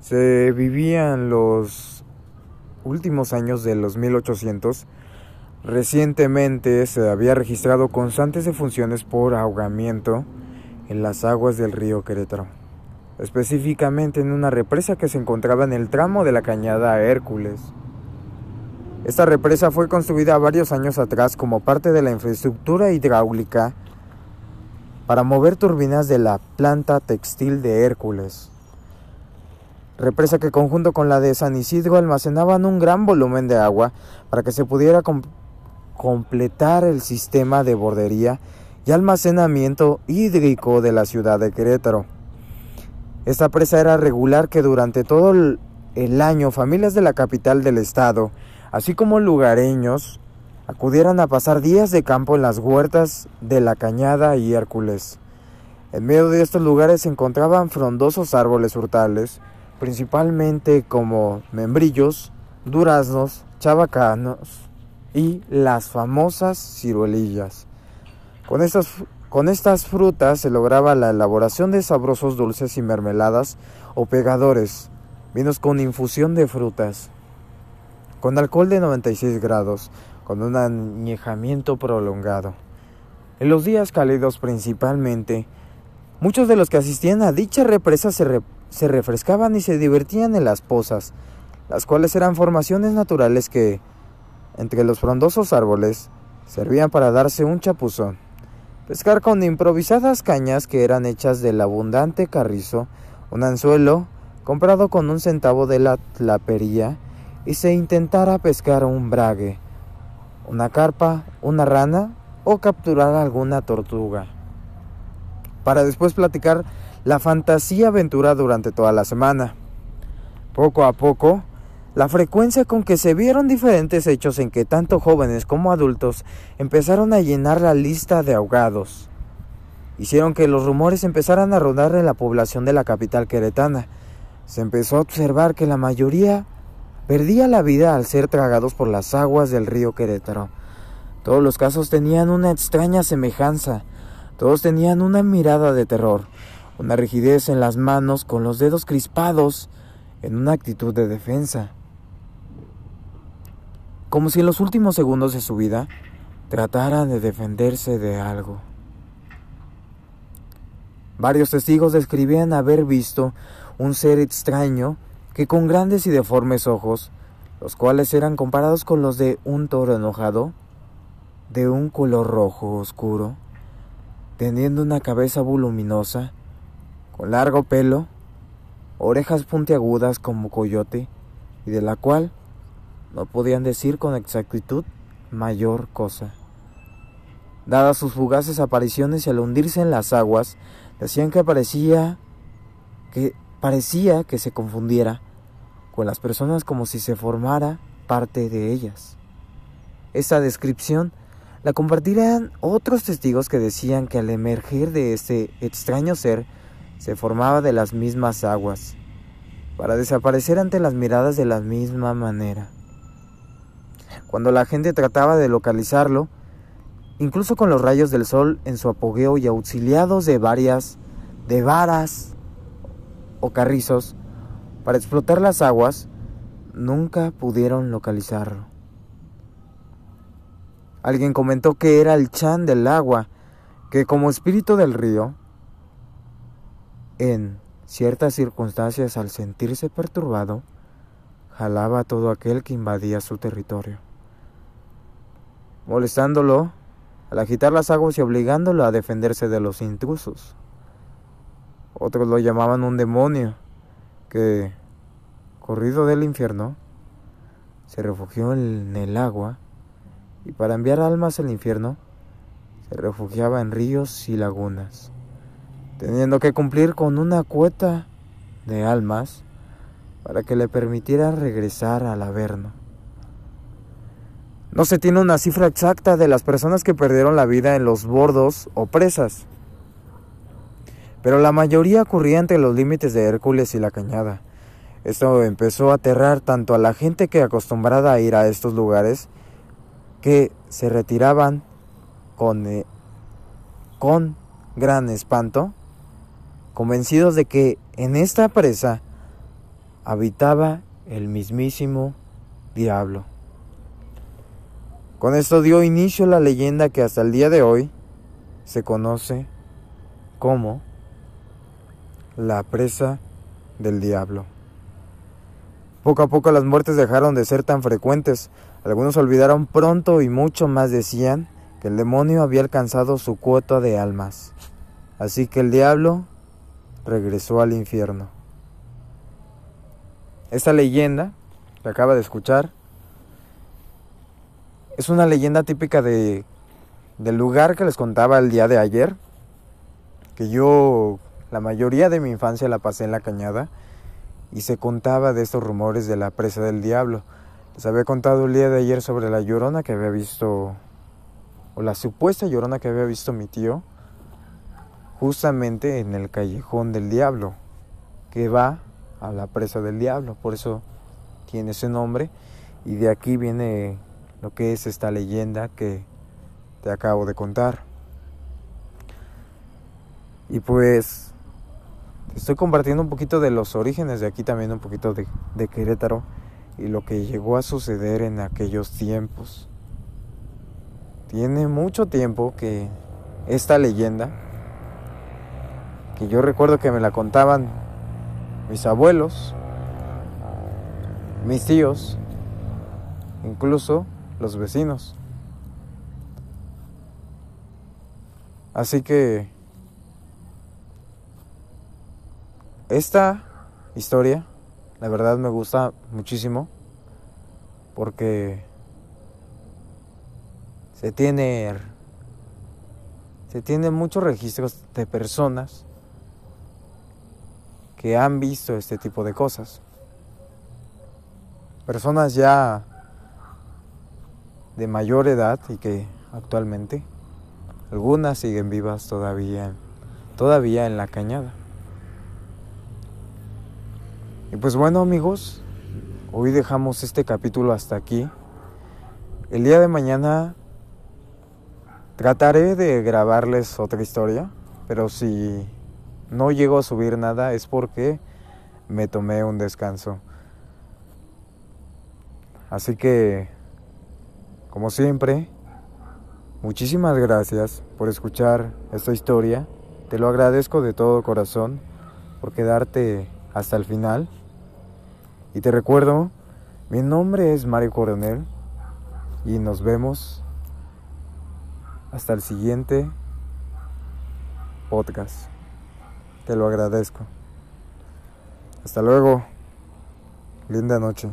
Se vivían los últimos años de los 1800. Recientemente se había registrado constantes defunciones por ahogamiento en las aguas del río Querétaro, específicamente en una represa que se encontraba en el tramo de la cañada Hércules. Esta represa fue construida varios años atrás como parte de la infraestructura hidráulica para mover turbinas de la planta textil de Hércules. Represa que conjunto con la de San Isidro almacenaban un gran volumen de agua para que se pudiera completar el sistema de bordería y almacenamiento hídrico de la ciudad de Querétaro. Esta presa era regular que durante todo el año familias de la capital del estado así como lugareños, acudieran a pasar días de campo en las huertas de la Cañada y Hércules. En medio de estos lugares se encontraban frondosos árboles frutales, principalmente como membrillos, duraznos, chabacanos y las famosas ciruelillas. Con estas, con estas frutas se lograba la elaboración de sabrosos dulces y mermeladas o pegadores, vinos con infusión de frutas con alcohol de 96 grados, con un añejamiento prolongado. En los días cálidos principalmente, muchos de los que asistían a dicha represa se, se refrescaban y se divertían en las pozas, las cuales eran formaciones naturales que, entre los frondosos árboles, servían para darse un chapuzón. Pescar con improvisadas cañas que eran hechas del abundante carrizo, un anzuelo comprado con un centavo de la tlapería y se intentara pescar un brague, una carpa, una rana o capturar alguna tortuga. Para después platicar la fantasía aventura durante toda la semana. Poco a poco, la frecuencia con que se vieron diferentes hechos en que tanto jóvenes como adultos empezaron a llenar la lista de ahogados hicieron que los rumores empezaran a rodar en la población de la capital queretana. Se empezó a observar que la mayoría perdía la vida al ser tragados por las aguas del río Querétaro. Todos los casos tenían una extraña semejanza, todos tenían una mirada de terror, una rigidez en las manos con los dedos crispados en una actitud de defensa. Como si en los últimos segundos de su vida trataran de defenderse de algo. Varios testigos describían haber visto un ser extraño que con grandes y deformes ojos, los cuales eran comparados con los de un toro enojado, de un color rojo oscuro, teniendo una cabeza voluminosa, con largo pelo, orejas puntiagudas como coyote, y de la cual no podían decir con exactitud mayor cosa. Dadas sus fugaces apariciones y al hundirse en las aguas, decían que parecía que parecía que se confundiera con las personas como si se formara parte de ellas. Esta descripción la compartirán otros testigos que decían que al emerger de este extraño ser se formaba de las mismas aguas, para desaparecer ante las miradas de la misma manera. Cuando la gente trataba de localizarlo, incluso con los rayos del sol en su apogeo y auxiliados de varias, de varas o carrizos, para explotar las aguas, nunca pudieron localizarlo. Alguien comentó que era el chan del agua, que como espíritu del río, en ciertas circunstancias al sentirse perturbado, jalaba a todo aquel que invadía su territorio, molestándolo al agitar las aguas y obligándolo a defenderse de los intrusos. Otros lo llamaban un demonio, que, corrido del infierno, se refugió en el agua y para enviar almas al infierno se refugiaba en ríos y lagunas, teniendo que cumplir con una cuota de almas para que le permitiera regresar al Averno. No se tiene una cifra exacta de las personas que perdieron la vida en los bordos o presas pero la mayoría ocurría entre los límites de Hércules y la Cañada. Esto empezó a aterrar tanto a la gente que acostumbrada a ir a estos lugares, que se retiraban con, eh, con gran espanto, convencidos de que en esta presa habitaba el mismísimo diablo. Con esto dio inicio la leyenda que hasta el día de hoy se conoce como la presa del diablo. Poco a poco las muertes dejaron de ser tan frecuentes. Algunos olvidaron pronto y mucho más decían que el demonio había alcanzado su cuota de almas. Así que el diablo regresó al infierno. Esta leyenda que acaba de escuchar es una leyenda típica de, del lugar que les contaba el día de ayer, que yo la mayoría de mi infancia la pasé en la cañada y se contaba de estos rumores de la presa del diablo. Les había contado el día de ayer sobre la llorona que había visto, o la supuesta llorona que había visto mi tío, justamente en el callejón del diablo, que va a la presa del diablo, por eso tiene ese nombre, y de aquí viene lo que es esta leyenda que te acabo de contar. Y pues estoy compartiendo un poquito de los orígenes de aquí también, un poquito de, de Querétaro y lo que llegó a suceder en aquellos tiempos. Tiene mucho tiempo que esta leyenda que yo recuerdo que me la contaban mis abuelos, mis tíos, incluso los vecinos. Así que esta historia, la verdad me gusta muchísimo porque se tiene se muchos registros de personas que han visto este tipo de cosas. Personas ya de mayor edad y que actualmente algunas siguen vivas todavía todavía en la cañada. Y pues bueno, amigos, hoy dejamos este capítulo hasta aquí. El día de mañana trataré de grabarles otra historia, pero si no llego a subir nada es porque me tomé un descanso. Así que, como siempre, muchísimas gracias por escuchar esta historia. Te lo agradezco de todo corazón por quedarte hasta el final. Y te recuerdo, mi nombre es Mario Coronel y nos vemos hasta el siguiente podcast. Te lo agradezco. Hasta luego. Linda noche.